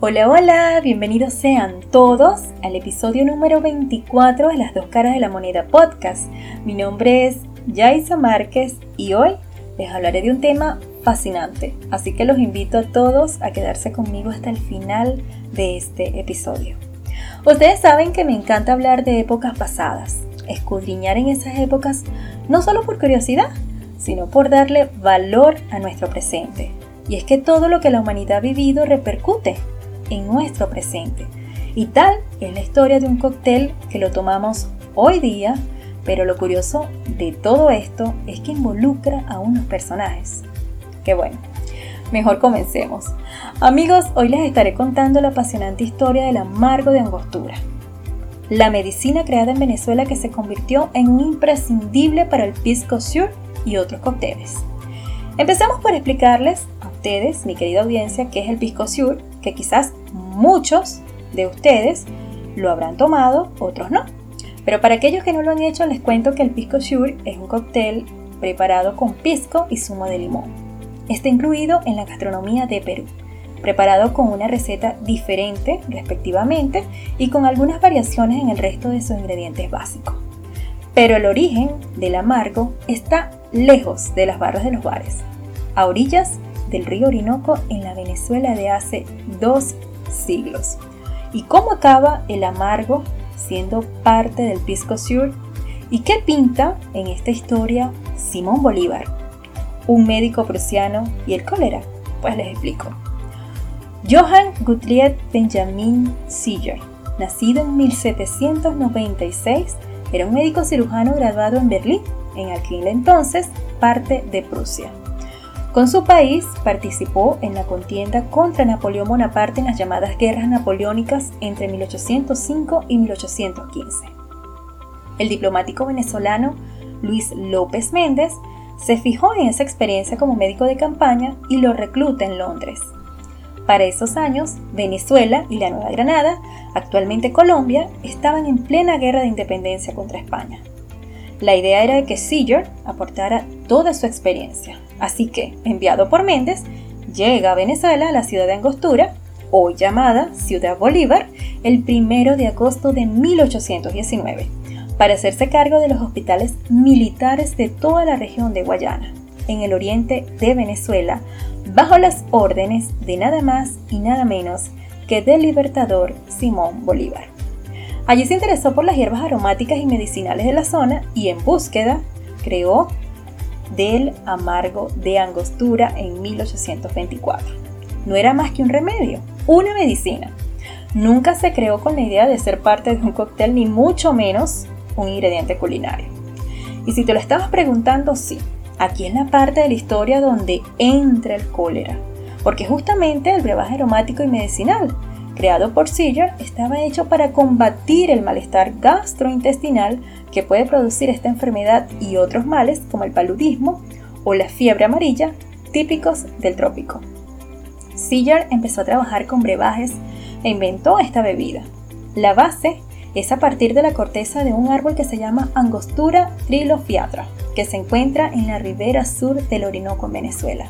Hola, hola, bienvenidos sean todos al episodio número 24 de Las dos caras de la moneda podcast. Mi nombre es Yaisa Márquez y hoy les hablaré de un tema fascinante, así que los invito a todos a quedarse conmigo hasta el final de este episodio. Ustedes saben que me encanta hablar de épocas pasadas, escudriñar en esas épocas no solo por curiosidad, sino por darle valor a nuestro presente. Y es que todo lo que la humanidad ha vivido repercute en nuestro presente. Y tal es la historia de un cóctel que lo tomamos hoy día, pero lo curioso de todo esto es que involucra a unos personajes. Qué bueno. Mejor comencemos. Amigos, hoy les estaré contando la apasionante historia del amargo de angostura. La medicina creada en Venezuela que se convirtió en un imprescindible para el pisco sur y otros cócteles. Empecemos por explicarles a ustedes, mi querida audiencia, qué es el pisco sur, que quizás muchos de ustedes lo habrán tomado, otros no. Pero para aquellos que no lo han hecho, les cuento que el pisco sur es un cóctel preparado con pisco y zumo de limón. Está incluido en la gastronomía de Perú, preparado con una receta diferente respectivamente y con algunas variaciones en el resto de sus ingredientes básicos. Pero el origen del amargo está lejos de las barras de los bares, a orillas del río Orinoco en la Venezuela de hace dos siglos. ¿Y cómo acaba el amargo siendo parte del pisco sur? ¿Y qué pinta en esta historia Simón Bolívar, un médico prusiano y el cólera? Pues les explico. Johann Gottlieb Benjamin Sieger, nacido en 1796, era un médico cirujano graduado en Berlín, en aquel entonces parte de Prusia. Con su país participó en la contienda contra Napoleón Bonaparte en las llamadas guerras napoleónicas entre 1805 y 1815. El diplomático venezolano Luis López Méndez se fijó en esa experiencia como médico de campaña y lo recluta en Londres. Para esos años, Venezuela y la Nueva Granada, actualmente Colombia, estaban en plena guerra de independencia contra España. La idea era que Seeger aportara toda su experiencia, así que, enviado por Méndez, llega a Venezuela a la ciudad de Angostura, hoy llamada Ciudad Bolívar, el 1 de agosto de 1819, para hacerse cargo de los hospitales militares de toda la región de Guayana, en el oriente de Venezuela, bajo las órdenes de nada más y nada menos que del libertador Simón Bolívar. Allí se interesó por las hierbas aromáticas y medicinales de la zona y en búsqueda creó del amargo de angostura en 1824. No era más que un remedio, una medicina. Nunca se creó con la idea de ser parte de un cóctel ni mucho menos un ingrediente culinario. Y si te lo estabas preguntando, sí, aquí es la parte de la historia donde entra el cólera, porque justamente el brebaje aromático y medicinal creado por Seeger, estaba hecho para combatir el malestar gastrointestinal que puede producir esta enfermedad y otros males como el paludismo o la fiebre amarilla, típicos del trópico. Seeger empezó a trabajar con brebajes e inventó esta bebida. La base es a partir de la corteza de un árbol que se llama Angostura trilofiatra, que se encuentra en la ribera sur del Orinoco en Venezuela.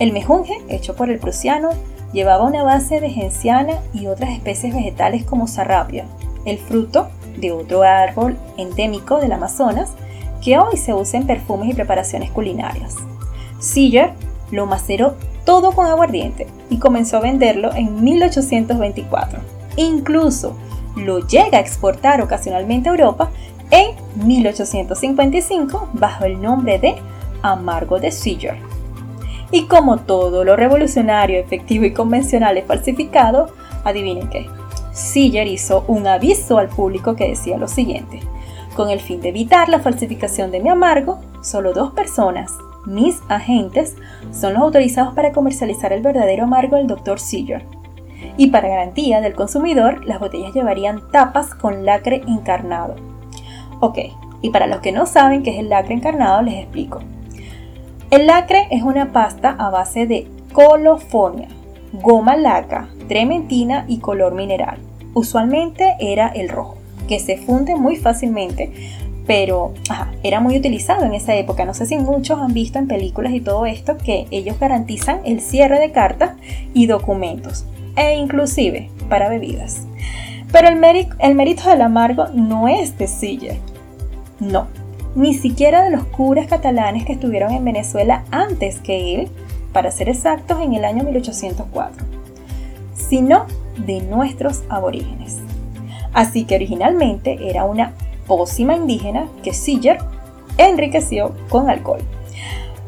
El mejunje, hecho por el prusiano, Llevaba una base de genciana y otras especies vegetales como sarrapia, el fruto de otro árbol endémico del Amazonas que hoy se usa en perfumes y preparaciones culinarias. Seeger lo maceró todo con aguardiente y comenzó a venderlo en 1824. Incluso lo llega a exportar ocasionalmente a Europa en 1855 bajo el nombre de Amargo de Seeger. Y como todo lo revolucionario, efectivo y convencional es falsificado, adivinen qué. Siller hizo un aviso al público que decía lo siguiente. Con el fin de evitar la falsificación de mi amargo, solo dos personas, mis agentes, son los autorizados para comercializar el verdadero amargo del Dr. Siller. Y para garantía del consumidor, las botellas llevarían tapas con lacre encarnado. Ok, y para los que no saben qué es el lacre encarnado, les explico. El lacre es una pasta a base de colofonia, goma laca, trementina y color mineral. Usualmente era el rojo, que se funde muy fácilmente, pero era muy utilizado en esa época. No sé si muchos han visto en películas y todo esto que ellos garantizan el cierre de cartas y documentos. e inclusive para bebidas. Pero el, mérito del amargo no es de Siller. No, ni siquiera de los curas catalanes que estuvieron en Venezuela antes que él, para ser exactos en el año 1804, sino de nuestros aborígenes. Así que originalmente era una pócima indígena que Siller enriqueció con alcohol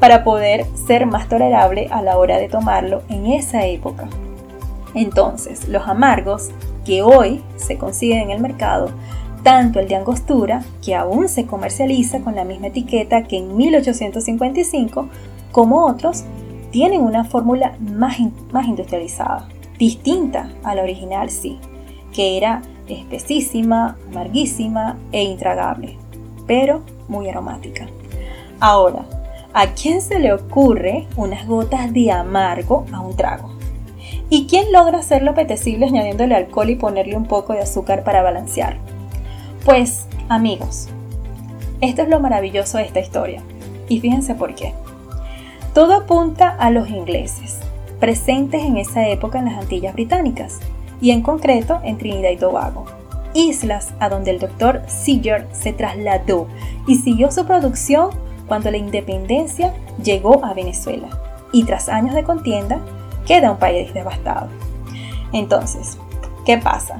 para poder ser más tolerable a la hora de tomarlo en esa época. Entonces, los amargos que hoy se consiguen en el mercado, tanto el de angostura, que aún se comercializa con la misma etiqueta que en 1855, como otros, tienen una fórmula más, industrializada, distinta a la original, sí, que era espesísima, amarguísima e intragable, pero muy aromática. Ahora, ¿a quién se le ocurre unas gotas de amargo a un trago? ¿Y quién logra hacerlo apetecible añadiéndole alcohol y ponerle un poco de azúcar para balancear? Pues, amigos, esto es lo maravilloso de esta historia. Y fíjense por qué. Todo apunta a los ingleses, presentes en esa época en las Antillas Británicas, y en concreto en Trinidad y Tobago, islas a donde el doctor Seager se trasladó y siguió su producción cuando la independencia llegó a Venezuela, y tras años de contienda, queda un país devastado. Entonces, ¿qué pasa?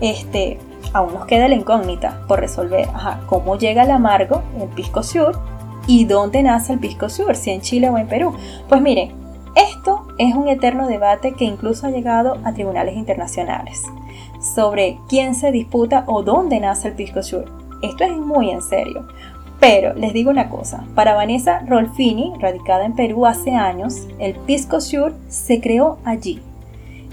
Este, aún nos queda la incógnita por resolver, cómo llega el amargo, el pisco sur, y dónde nace el pisco sur, si en Chile o en Perú. Pues mire, esto es un eterno debate que incluso ha llegado a tribunales internacionales sobre quién se disputa o dónde nace el pisco sur. Esto es muy en serio, pero les digo una cosa, para Vanessa Rolfini, radicada en Perú hace años, el Pisco Sur se creó allí.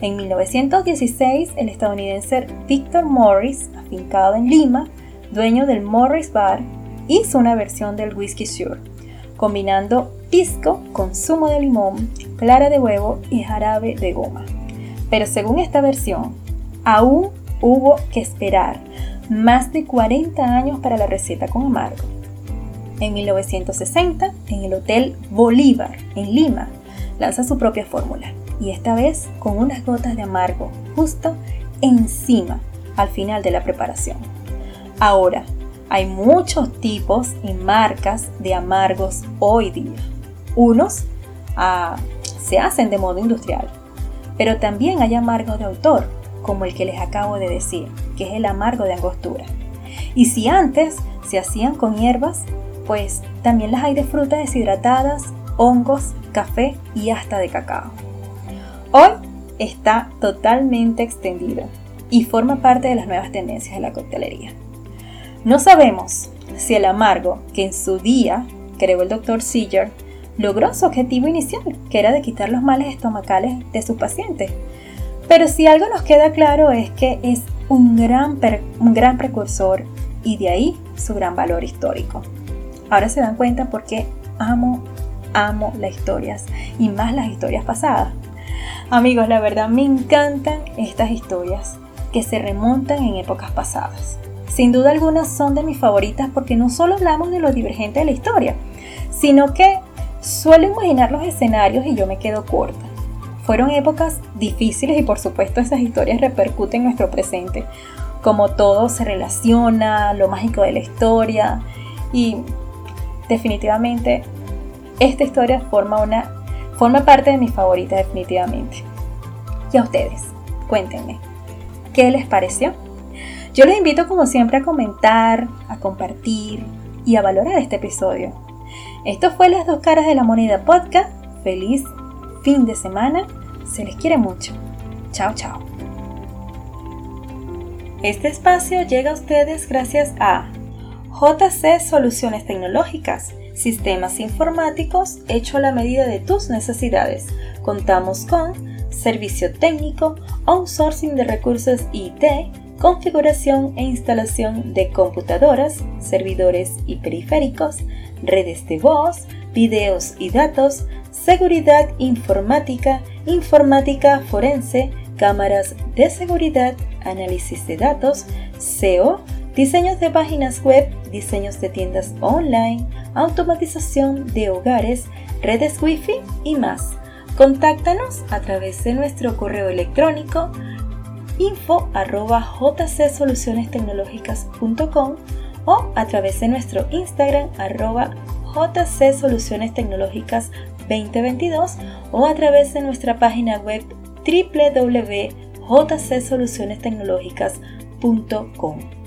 En 1916, el estadounidense Victor Morris, afincado en Lima, dueño del Morris Bar, hizo una versión del Whisky Sur, combinando pisco con zumo de limón, clara de huevo y jarabe de goma. Pero según esta versión, aún hubo que esperar más de 40 años para la receta con amargo en 1960 en el Hotel Bolívar, en Lima, lanza su propia fórmula y esta vez con unas gotas de amargo justo encima al final de la preparación. Ahora, hay muchos tipos y marcas de amargos hoy día. Unos ah, se hacen de modo industrial, pero también hay amargos de autor, como el que les acabo de decir, que es el amargo de angostura. Y si antes se hacían con hierbas, pues también las hay de frutas deshidratadas, hongos, café y hasta de cacao. Hoy está totalmente extendido y forma parte de las nuevas tendencias de la coctelería. No sabemos si el amargo que en su día creó el Dr. Seeger logró su objetivo inicial, que era de quitar los males estomacales de sus pacientes. Pero si algo nos queda claro es que es un gran, un gran precursor y de ahí su gran valor histórico. Ahora se dan cuenta por qué amo, amo las historias y más las historias pasadas. Amigos, la verdad me encantan estas historias que se remontan en épocas pasadas. Sin duda alguna son de mis favoritas porque no solo hablamos de lo divergente de la historia, sino que suelo imaginar los escenarios y yo me quedo corta. Fueron épocas difíciles y por supuesto esas historias repercuten en nuestro presente, como todo se relaciona, lo mágico de la historia y definitivamente esta historia forma, una, forma parte de mis favoritas definitivamente. Y a ustedes, cuéntenme, ¿qué les pareció? Yo les invito como siempre a comentar, a compartir y a valorar este episodio. Esto fue Las dos caras de la moneda podcast. Feliz fin de semana. Se les quiere mucho. Chao, chao. Este espacio llega a ustedes gracias a JC Soluciones Tecnológicas, sistemas informáticos hecho a la medida de tus necesidades. Contamos con servicio técnico, outsourcing de recursos IT, configuración e instalación de computadoras, servidores y periféricos, redes de voz, videos y datos, seguridad informática, informática forense, cámaras de seguridad, análisis de datos, SEO, diseños de páginas web, diseños de tiendas online, automatización de hogares, redes Wi-Fi y más. Contáctanos a través de nuestro correo electrónico info arroba o a través de nuestro Instagram arroba Tecnológicas 2022 o a través de nuestra página web www.jcsolucionestecnológicas.com.